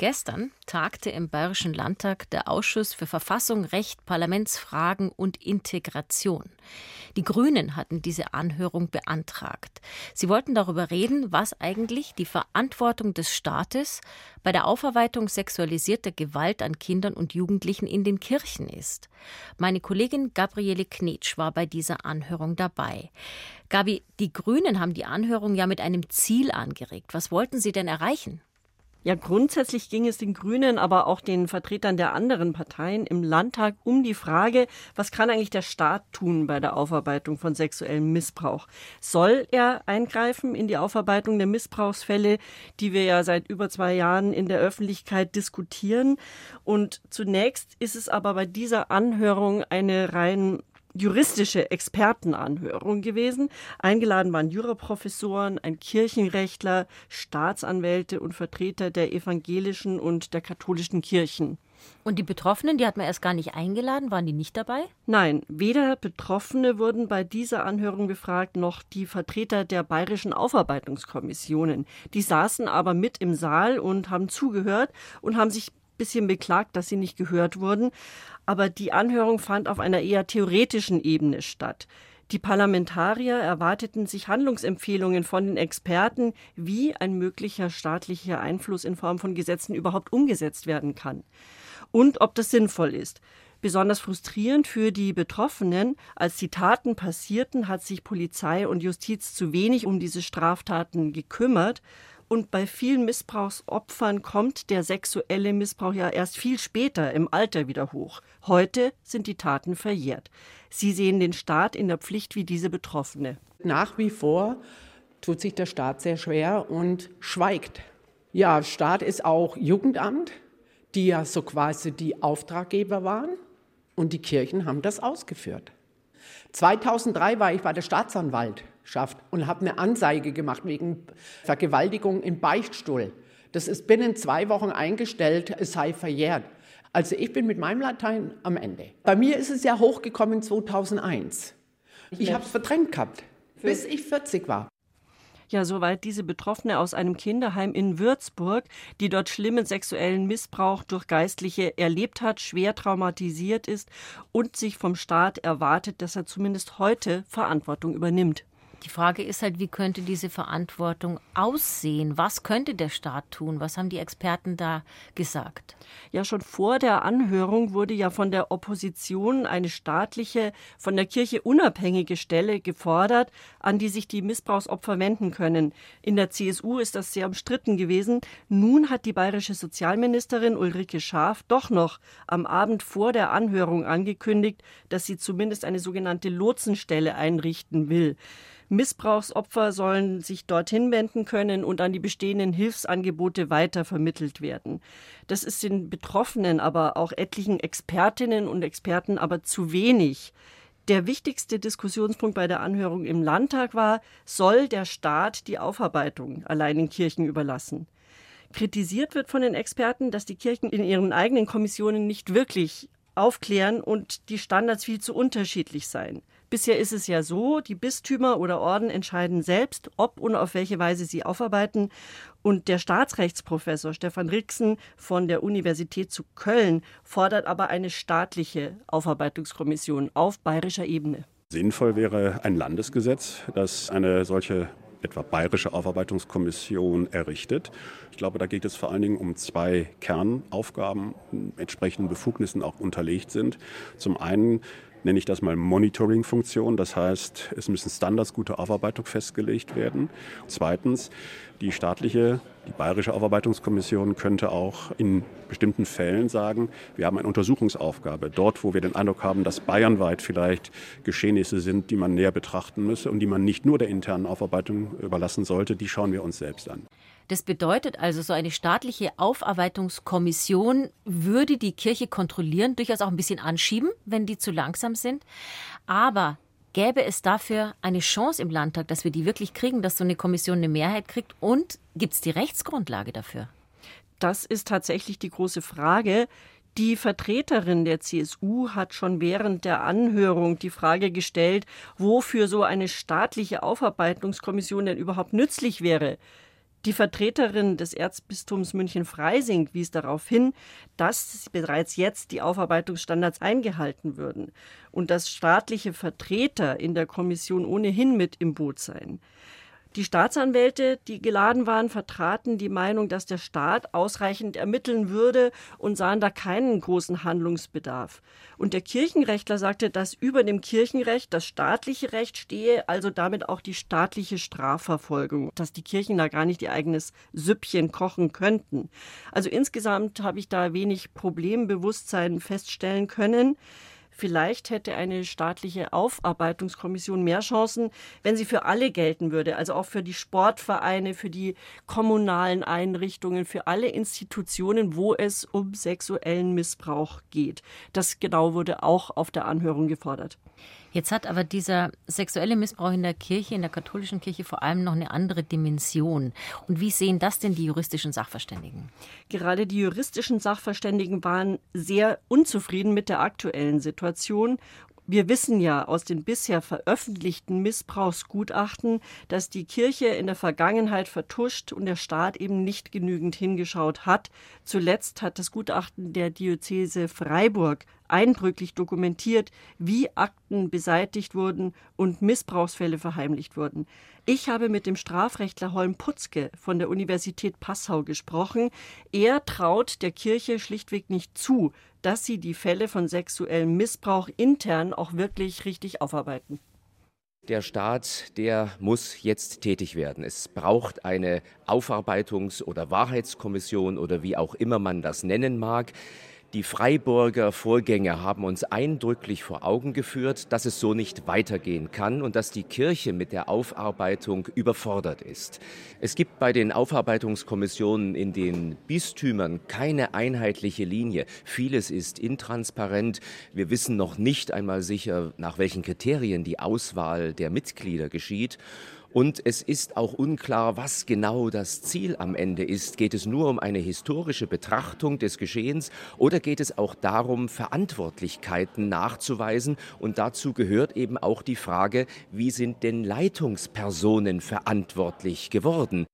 Gestern tagte im Bayerischen Landtag der Ausschuss für Verfassung, Recht, Parlamentsfragen und Integration. Die Grünen hatten diese Anhörung beantragt. Sie wollten darüber reden, was eigentlich die Verantwortung des Staates bei der Aufarbeitung sexualisierter Gewalt an Kindern und Jugendlichen in den Kirchen ist. Meine Kollegin Gabriele Knetsch war bei dieser Anhörung dabei. Gabi, die Grünen haben die Anhörung ja mit einem Ziel angeregt. Was wollten sie denn erreichen? Ja, grundsätzlich ging es den Grünen, aber auch den Vertretern der anderen Parteien im Landtag um die Frage, was kann eigentlich der Staat tun bei der Aufarbeitung von sexuellem Missbrauch? Soll er eingreifen in die Aufarbeitung der Missbrauchsfälle, die wir ja seit über zwei Jahren in der Öffentlichkeit diskutieren? Und zunächst ist es aber bei dieser Anhörung eine rein juristische Expertenanhörung gewesen. Eingeladen waren Juraprofessoren, ein Kirchenrechtler, Staatsanwälte und Vertreter der evangelischen und der katholischen Kirchen. Und die Betroffenen, die hat man erst gar nicht eingeladen, waren die nicht dabei? Nein, weder Betroffene wurden bei dieser Anhörung befragt, noch die Vertreter der bayerischen Aufarbeitungskommissionen. Die saßen aber mit im Saal und haben zugehört und haben sich bisschen beklagt, dass sie nicht gehört wurden. Aber die Anhörung fand auf einer eher theoretischen Ebene statt. Die Parlamentarier erwarteten sich Handlungsempfehlungen von den Experten, wie ein möglicher staatlicher Einfluss in Form von Gesetzen überhaupt umgesetzt werden kann und ob das sinnvoll ist. Besonders frustrierend für die Betroffenen, als die Taten passierten, hat sich Polizei und Justiz zu wenig um diese Straftaten gekümmert und bei vielen Missbrauchsopfern kommt der sexuelle Missbrauch ja erst viel später im Alter wieder hoch. Heute sind die Taten verjährt. Sie sehen den Staat in der Pflicht wie diese Betroffene. Nach wie vor tut sich der Staat sehr schwer und schweigt. Ja, Staat ist auch Jugendamt, die ja so quasi die Auftraggeber waren und die Kirchen haben das ausgeführt. 2003 war ich bei der Staatsanwalt schafft und habe eine Anzeige gemacht wegen Vergewaltigung im Beichtstuhl. Das ist binnen zwei Wochen eingestellt, es sei verjährt. Also ich bin mit meinem Latein am Ende. Bei mir ist es ja hochgekommen 2001. Ich habe es verdrängt gehabt, bis ich 40 war. Ja, soweit diese Betroffene aus einem Kinderheim in Würzburg, die dort schlimmen sexuellen Missbrauch durch Geistliche erlebt hat, schwer traumatisiert ist und sich vom Staat erwartet, dass er zumindest heute Verantwortung übernimmt. Die Frage ist halt, wie könnte diese Verantwortung aussehen? Was könnte der Staat tun? Was haben die Experten da gesagt? Ja, schon vor der Anhörung wurde ja von der Opposition eine staatliche, von der Kirche unabhängige Stelle gefordert, an die sich die Missbrauchsopfer wenden können. In der CSU ist das sehr umstritten gewesen. Nun hat die bayerische Sozialministerin Ulrike Schaaf doch noch am Abend vor der Anhörung angekündigt, dass sie zumindest eine sogenannte Lotsenstelle einrichten will. Missbrauchsopfer sollen sich dorthin wenden können und an die bestehenden Hilfsangebote weitervermittelt werden. Das ist den Betroffenen, aber auch etlichen Expertinnen und Experten aber zu wenig. Der wichtigste Diskussionspunkt bei der Anhörung im Landtag war, soll der Staat die Aufarbeitung allein den Kirchen überlassen? Kritisiert wird von den Experten, dass die Kirchen in ihren eigenen Kommissionen nicht wirklich aufklären und die Standards viel zu unterschiedlich seien. Bisher ist es ja so, die Bistümer oder Orden entscheiden selbst, ob und auf welche Weise sie aufarbeiten. Und der Staatsrechtsprofessor Stefan Rixen von der Universität zu Köln fordert aber eine staatliche Aufarbeitungskommission auf bayerischer Ebene. Sinnvoll wäre ein Landesgesetz, das eine solche etwa bayerische Aufarbeitungskommission errichtet. Ich glaube, da geht es vor allen Dingen um zwei Kernaufgaben, entsprechenden Befugnissen auch unterlegt sind. Zum einen nenne ich das mal Monitoring-Funktion. Das heißt, es müssen Standards guter Aufarbeitung festgelegt werden. Zweitens, die staatliche, die bayerische Aufarbeitungskommission könnte auch in bestimmten Fällen sagen, wir haben eine Untersuchungsaufgabe. Dort, wo wir den Eindruck haben, dass bayernweit vielleicht Geschehnisse sind, die man näher betrachten müsse und die man nicht nur der internen Aufarbeitung überlassen sollte, die schauen wir uns selbst an. Das bedeutet also, so eine staatliche Aufarbeitungskommission würde die Kirche kontrollieren, durchaus auch ein bisschen anschieben, wenn die zu langsam sind. Aber gäbe es dafür eine Chance im Landtag, dass wir die wirklich kriegen, dass so eine Kommission eine Mehrheit kriegt? Und gibt es die Rechtsgrundlage dafür? Das ist tatsächlich die große Frage. Die Vertreterin der CSU hat schon während der Anhörung die Frage gestellt, wofür so eine staatliche Aufarbeitungskommission denn überhaupt nützlich wäre. Die Vertreterin des Erzbistums München-Freising wies darauf hin, dass bereits jetzt die Aufarbeitungsstandards eingehalten würden und dass staatliche Vertreter in der Kommission ohnehin mit im Boot seien. Die Staatsanwälte, die geladen waren, vertraten die Meinung, dass der Staat ausreichend ermitteln würde und sahen da keinen großen Handlungsbedarf. Und der Kirchenrechtler sagte, dass über dem Kirchenrecht das staatliche Recht stehe, also damit auch die staatliche Strafverfolgung, dass die Kirchen da gar nicht ihr eigenes Süppchen kochen könnten. Also insgesamt habe ich da wenig Problembewusstsein feststellen können. Vielleicht hätte eine staatliche Aufarbeitungskommission mehr Chancen, wenn sie für alle gelten würde, also auch für die Sportvereine, für die kommunalen Einrichtungen, für alle Institutionen, wo es um sexuellen Missbrauch geht. Das genau wurde auch auf der Anhörung gefordert. Jetzt hat aber dieser sexuelle Missbrauch in der Kirche, in der katholischen Kirche vor allem noch eine andere Dimension. Und wie sehen das denn die juristischen Sachverständigen? Gerade die juristischen Sachverständigen waren sehr unzufrieden mit der aktuellen Situation wir wissen ja aus den bisher veröffentlichten Missbrauchsgutachten, dass die Kirche in der Vergangenheit vertuscht und der Staat eben nicht genügend hingeschaut hat. Zuletzt hat das Gutachten der Diözese Freiburg eindrücklich dokumentiert, wie Akten beseitigt wurden und Missbrauchsfälle verheimlicht wurden. Ich habe mit dem Strafrechtler Holm Putzke von der Universität Passau gesprochen. Er traut der Kirche schlichtweg nicht zu, dass sie die Fälle von sexuellem Missbrauch intern auch wirklich richtig aufarbeiten. Der Staat, der muss jetzt tätig werden. Es braucht eine Aufarbeitungs- oder Wahrheitskommission oder wie auch immer man das nennen mag. Die Freiburger Vorgänge haben uns eindrücklich vor Augen geführt, dass es so nicht weitergehen kann und dass die Kirche mit der Aufarbeitung überfordert ist. Es gibt bei den Aufarbeitungskommissionen in den Bistümern keine einheitliche Linie. Vieles ist intransparent. Wir wissen noch nicht einmal sicher, nach welchen Kriterien die Auswahl der Mitglieder geschieht. Und es ist auch unklar, was genau das Ziel am Ende ist. Geht es nur um eine historische Betrachtung des Geschehens oder geht es auch darum, Verantwortlichkeiten nachzuweisen? Und dazu gehört eben auch die Frage, wie sind denn Leitungspersonen verantwortlich geworden?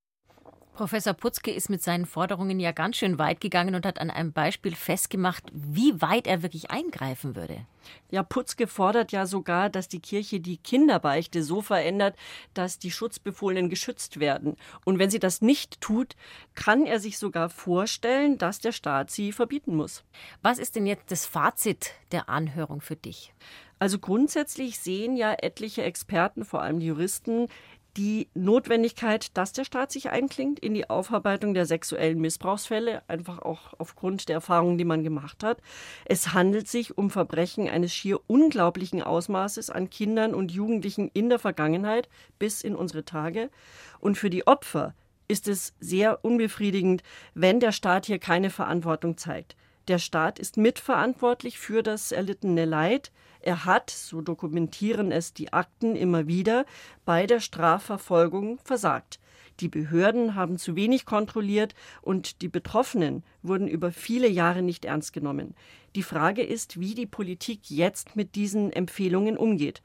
Professor Putzke ist mit seinen Forderungen ja ganz schön weit gegangen und hat an einem Beispiel festgemacht, wie weit er wirklich eingreifen würde. Ja, Putzke fordert ja sogar, dass die Kirche die Kinderbeichte so verändert, dass die Schutzbefohlenen geschützt werden. Und wenn sie das nicht tut, kann er sich sogar vorstellen, dass der Staat sie verbieten muss. Was ist denn jetzt das Fazit der Anhörung für dich? Also grundsätzlich sehen ja etliche Experten, vor allem die Juristen, die Notwendigkeit, dass der Staat sich einklingt in die Aufarbeitung der sexuellen Missbrauchsfälle, einfach auch aufgrund der Erfahrungen, die man gemacht hat. Es handelt sich um Verbrechen eines schier unglaublichen Ausmaßes an Kindern und Jugendlichen in der Vergangenheit bis in unsere Tage. Und für die Opfer ist es sehr unbefriedigend, wenn der Staat hier keine Verantwortung zeigt. Der Staat ist mitverantwortlich für das erlittene Leid. Er hat, so dokumentieren es die Akten immer wieder, bei der Strafverfolgung versagt. Die Behörden haben zu wenig kontrolliert und die Betroffenen wurden über viele Jahre nicht ernst genommen. Die Frage ist, wie die Politik jetzt mit diesen Empfehlungen umgeht.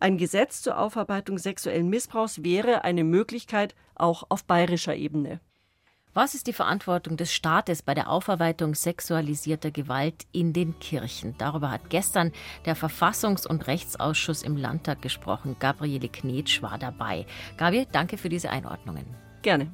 Ein Gesetz zur Aufarbeitung sexuellen Missbrauchs wäre eine Möglichkeit auch auf bayerischer Ebene. Was ist die Verantwortung des Staates bei der Aufarbeitung sexualisierter Gewalt in den Kirchen? Darüber hat gestern der Verfassungs- und Rechtsausschuss im Landtag gesprochen. Gabriele Knetsch war dabei. Gabi, danke für diese Einordnungen. Gerne.